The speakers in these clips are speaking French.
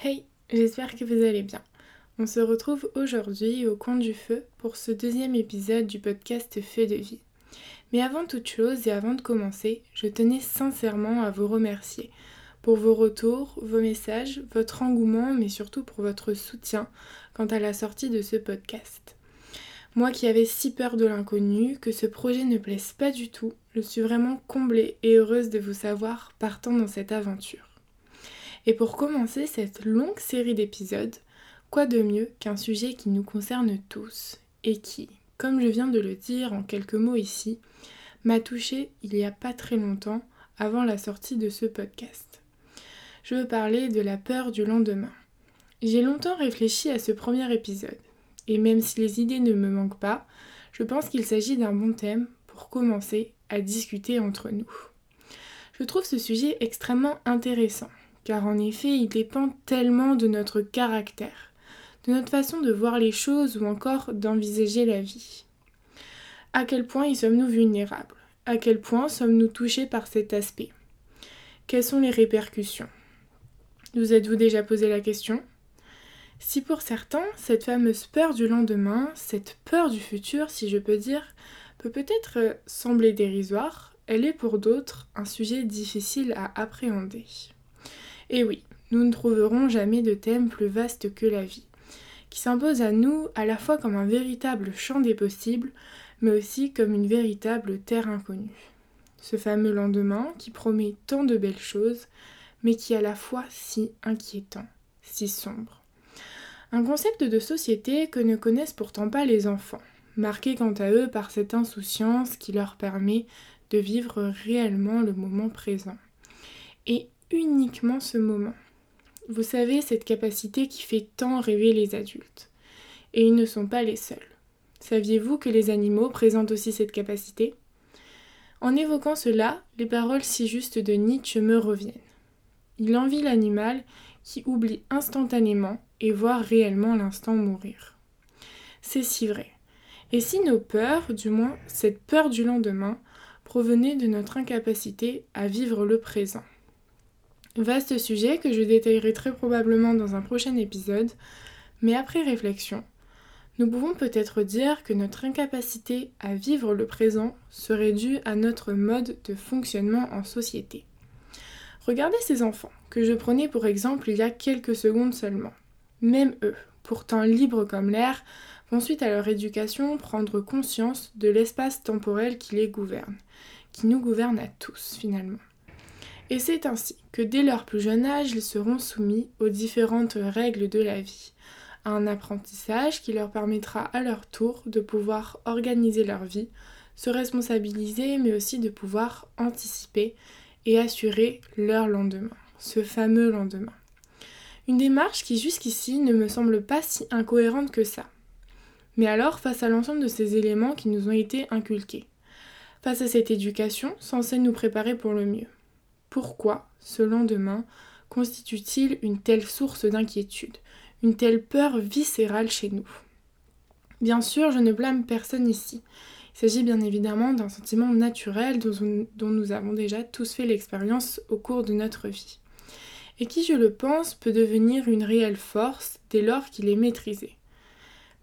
Hey, j'espère que vous allez bien. On se retrouve aujourd'hui au coin du feu pour ce deuxième épisode du podcast Feu de vie. Mais avant toute chose et avant de commencer, je tenais sincèrement à vous remercier pour vos retours, vos messages, votre engouement, mais surtout pour votre soutien quant à la sortie de ce podcast. Moi qui avais si peur de l'inconnu, que ce projet ne plaise pas du tout, je suis vraiment comblée et heureuse de vous savoir partant dans cette aventure. Et pour commencer cette longue série d'épisodes, quoi de mieux qu'un sujet qui nous concerne tous et qui, comme je viens de le dire en quelques mots ici, m'a touché il n'y a pas très longtemps avant la sortie de ce podcast. Je veux parler de la peur du lendemain. J'ai longtemps réfléchi à ce premier épisode, et même si les idées ne me manquent pas, je pense qu'il s'agit d'un bon thème pour commencer à discuter entre nous. Je trouve ce sujet extrêmement intéressant, car en effet il dépend tellement de notre caractère, de notre façon de voir les choses ou encore d'envisager la vie. À quel point y sommes-nous vulnérables? À quel point sommes-nous touchés par cet aspect? Quelles sont les répercussions? Vous êtes-vous déjà posé la question? Si pour certains, cette fameuse peur du lendemain, cette peur du futur, si je peux dire, peut peut-être sembler dérisoire, elle est pour d'autres un sujet difficile à appréhender. Et oui, nous ne trouverons jamais de thème plus vaste que la vie, qui s'impose à nous à la fois comme un véritable champ des possibles, mais aussi comme une véritable terre inconnue. Ce fameux lendemain qui promet tant de belles choses, mais qui est à la fois si inquiétant, si sombre. Un concept de société que ne connaissent pourtant pas les enfants, marqué quant à eux par cette insouciance qui leur permet de vivre réellement le moment présent. Et uniquement ce moment. Vous savez, cette capacité qui fait tant rêver les adultes. Et ils ne sont pas les seuls. Saviez-vous que les animaux présentent aussi cette capacité? En évoquant cela, les paroles si justes de Nietzsche me reviennent. Il envie l'animal qui oublie instantanément et voit réellement l'instant mourir. C'est si vrai. Et si nos peurs, du moins cette peur du lendemain, provenaient de notre incapacité à vivre le présent? Vaste sujet que je détaillerai très probablement dans un prochain épisode, mais après réflexion, nous pouvons peut-être dire que notre incapacité à vivre le présent serait due à notre mode de fonctionnement en société. Regardez ces enfants, que je prenais pour exemple il y a quelques secondes seulement. Même eux, pourtant libres comme l'air, vont suite à leur éducation prendre conscience de l'espace temporel qui les gouverne, qui nous gouverne à tous finalement. Et c'est ainsi que dès leur plus jeune âge, ils seront soumis aux différentes règles de la vie, un apprentissage qui leur permettra à leur tour de pouvoir organiser leur vie, se responsabiliser, mais aussi de pouvoir anticiper et assurer leur lendemain, ce fameux lendemain. Une démarche qui jusqu'ici ne me semble pas si incohérente que ça. Mais alors, face à l'ensemble de ces éléments qui nous ont été inculqués, face à cette éducation censée nous préparer pour le mieux, pourquoi ce lendemain constitue-t-il une telle source d'inquiétude, une telle peur viscérale chez nous? Bien sûr, je ne blâme personne ici. Il s'agit bien évidemment d'un sentiment naturel dont, nous avons déjà tous fait l'expérience au cours de notre vie, et qui, je le pense, peut devenir une réelle force dès lors qu'il est maîtrisé.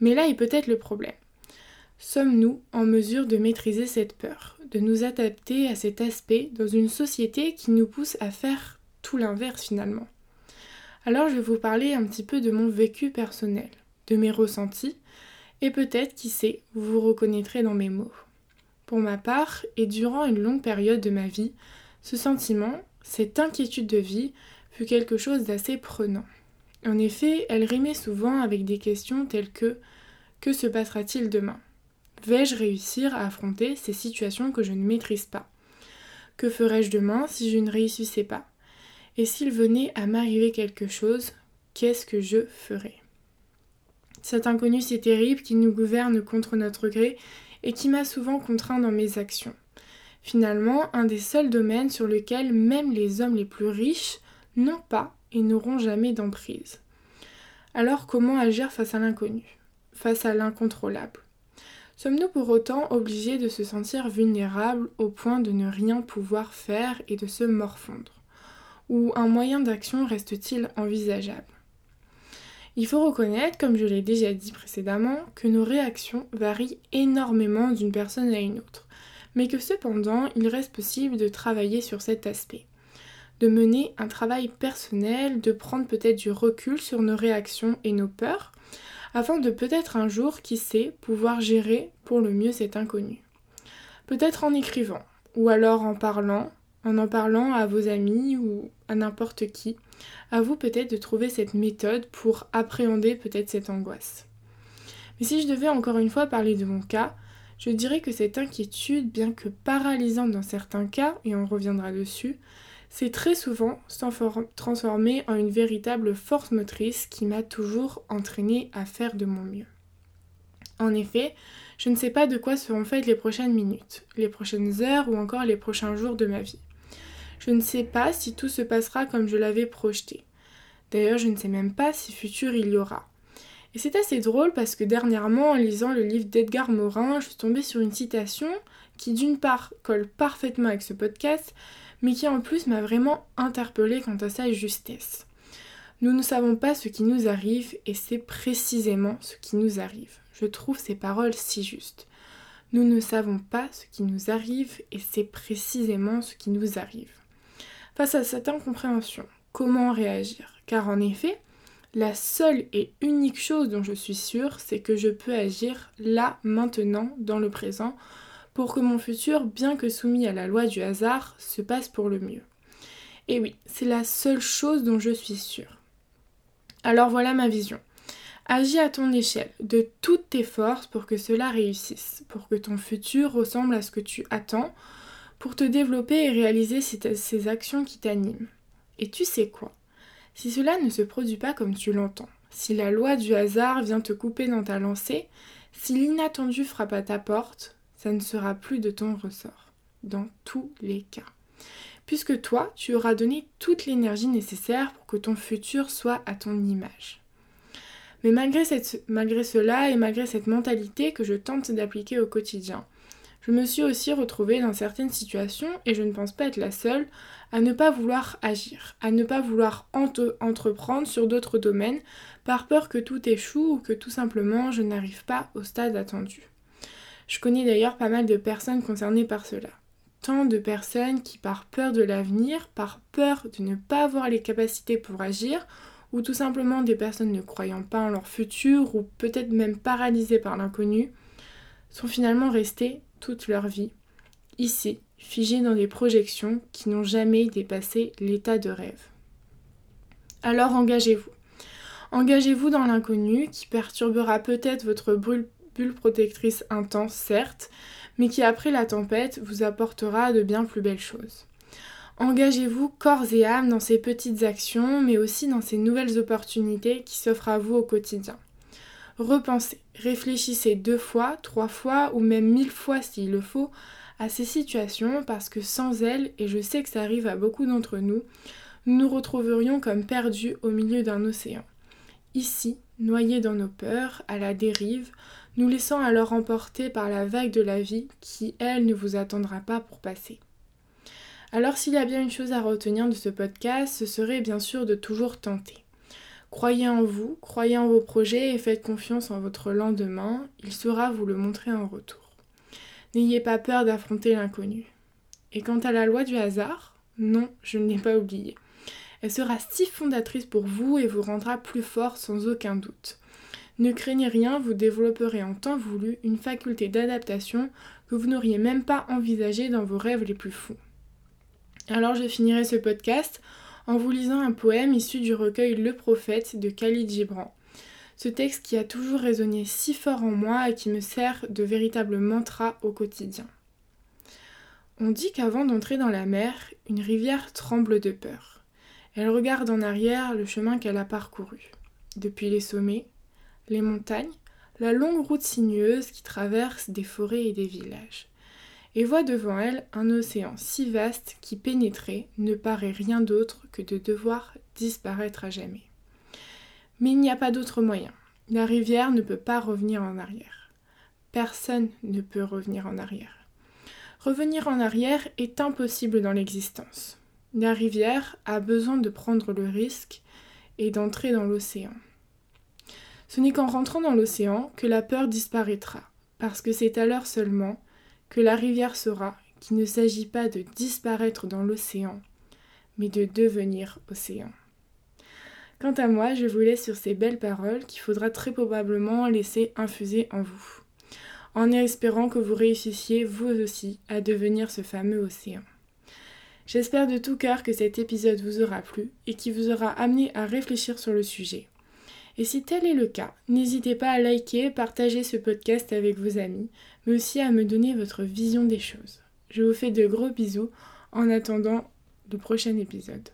Mais là est peut-être le problème. Sommes-nous en mesure de maîtriser cette peur, de nous adapter à cet aspect dans une société qui nous pousse à faire tout l'inverse finalement Alors je vais vous parler un petit peu de mon vécu personnel, de mes ressentis, et peut-être, qui sait, vous vous reconnaîtrez dans mes mots. Pour ma part, et durant une longue période de ma vie, ce sentiment, cette inquiétude de vie, fut quelque chose d'assez prenant. En effet, elle rimait souvent avec des questions telles que Que se passera-t-il demain? Vais-je réussir à affronter ces situations que je ne maîtrise pas? Que ferais-je demain si je ne réussissais pas? Et s'il venait à m'arriver quelque chose, qu'est-ce que je ferais? Cet inconnu si terrible qui nous gouverne contre notre gré et qui m'a souvent contraint dans mes actions. Finalement, un des seuls domaines sur lequel même les hommes les plus riches n'ont pas et n'auront jamais d'emprise. Alors comment agir face à l'inconnu, face à l'incontrôlable? Sommes-nous pour autant obligés de se sentir vulnérables au point de ne rien pouvoir faire et de se morfondre? Ou un moyen d'action reste-t-il envisageable? Il faut reconnaître, comme je l'ai déjà dit précédemment, que nos réactions varient énormément d'une personne à une autre, mais que cependant il reste possible de travailler sur cet aspect, de mener un travail personnel, de prendre peut-être du recul sur nos réactions et nos peurs, afin de peut-être un jour, qui sait, pouvoir gérer pour le mieux cet inconnu. Peut-être en écrivant, ou alors en parlant, en en parlant à vos amis ou à n'importe qui. À vous peut-être de trouver cette méthode pour appréhender peut-être cette angoisse. Mais si je devais encore une fois parler de mon cas, je dirais que cette inquiétude, bien que paralysante dans certains cas, et on reviendra dessus, s'est très souvent transformée en une véritable force motrice qui m'a toujours entraînée à faire de mon mieux. En effet, je ne sais pas de quoi seront faites les prochaines minutes, les prochaines heures ou encore les prochains jours de ma vie. Je ne sais pas si tout se passera comme je l'avais projeté. D'ailleurs, je ne sais même pas si futur il y aura. Et c'est assez drôle parce que dernièrement, en lisant le livre d'Edgar Morin, je suis tombée sur une citation qui d'une part colle parfaitement avec ce podcast, mais qui en plus m'a vraiment interpellée quant à sa justesse. Nous ne savons pas ce qui nous arrive et c'est précisément ce qui nous arrive. Je trouve ces paroles si justes. Nous ne savons pas ce qui nous arrive et c'est précisément ce qui nous arrive. Face à cette incompréhension, comment réagir? Car en effet, la seule et unique chose dont je suis sûre, c'est que je peux agir là, maintenant, dans le présent, pour que mon futur, bien que soumis à la loi du hasard, se passe pour le mieux. Et oui, c'est la seule chose dont je suis sûre. Alors voilà ma vision. Agis à ton échelle, de toutes tes forces pour que cela réussisse, pour que ton futur ressemble à ce que tu attends, pour te développer et réaliser ces actions qui t'animent. Et tu sais quoi? Si cela ne se produit pas comme tu l'entends, si la loi du hasard vient te couper dans ta lancée, si l'inattendu frappe à ta porte, ça ne sera plus de ton ressort, dans tous les cas. Puisque toi, tu auras donné toute l'énergie nécessaire pour que ton futur soit à ton image. Mais malgré, cela et malgré cette mentalité que je tente d'appliquer au quotidien, je me suis aussi retrouvée dans certaines situations, et je ne pense pas être la seule, à ne pas vouloir agir, à ne pas vouloir entreprendre sur d'autres domaines, par peur que tout échoue ou que tout simplement je n'arrive pas au stade attendu. Je connais d'ailleurs pas mal de personnes concernées par cela. Tant de personnes qui, par peur de l'avenir, par peur de ne pas avoir les capacités pour agir, ou tout simplement des personnes ne croyant pas en leur futur ou peut-être même paralysées par l'inconnu, sont finalement restées toute leur vie, ici, figées dans des projections qui n'ont jamais dépassé l'état de rêve. Alors engagez-vous. Engagez-vous dans l'inconnu qui perturbera peut-être votre bulle, protectrice intense, certes, mais qui après la tempête vous apportera de bien plus belles choses. Engagez-vous corps et âme dans ces petites actions, mais aussi dans ces nouvelles opportunités qui s'offrent à vous au quotidien. Repensez, réfléchissez deux fois, trois fois ou même mille fois s'il le faut à ces situations parce que sans elles, et je sais que ça arrive à beaucoup d'entre nous, nous nous retrouverions comme perdus au milieu d'un océan. Ici, noyés dans nos peurs, à la dérive, nous laissant alors emporter par la vague de la vie qui, elle, ne vous attendra pas pour passer. Alors s'il y a bien une chose à retenir de ce podcast, ce serait bien sûr de toujours tenter. Croyez en vous, croyez en vos projets et faites confiance en votre lendemain, il saura vous le montrer en retour. N'ayez pas peur d'affronter l'inconnu. Et quant à la loi du hasard, non, je ne l'ai pas oubliée. Elle sera si fondatrice pour vous et vous rendra plus fort sans aucun doute. Ne craignez rien, vous développerez en temps voulu une faculté d'adaptation que vous n'auriez même pas envisagée dans vos rêves les plus fous. Alors je finirai ce podcast en vous lisant un poème issu du recueil Le Prophète de Khalid Gibran. Ce texte qui a toujours résonné si fort en moi et qui me sert de véritable mantra au quotidien. On dit qu'avant d'entrer dans la mer, une rivière tremble de peur. Elle regarde en arrière le chemin qu'elle a parcouru. Depuis les sommets, les montagnes, la longue route sinueuse qui traverse des forêts et des villages et voit devant elle un océan si vaste qui pénétrer ne paraît rien d'autre que de devoir disparaître à jamais. Mais il n'y a pas d'autre moyen. La rivière ne peut pas revenir en arrière. Personne ne peut revenir en arrière. Revenir en arrière est impossible dans l'existence. La rivière a besoin de prendre le risque et d'entrer dans l'océan. Ce n'est qu'en rentrant dans l'océan que la peur disparaîtra, parce que c'est alors seulement que la rivière saura qu'il ne s'agit pas de disparaître dans l'océan, mais de devenir océan. Quant à moi, je vous laisse sur ces belles paroles qu'il faudra très probablement laisser infuser en vous, en espérant que vous réussissiez vous aussi à devenir ce fameux océan. J'espère de tout cœur que cet épisode vous aura plu et qu'il vous aura amené à réfléchir sur le sujet. Et si tel est le cas, n'hésitez pas à liker, partager ce podcast avec vos amis, mais aussi à me donner votre vision des choses. Je vous fais de gros bisous en attendant le prochain épisode.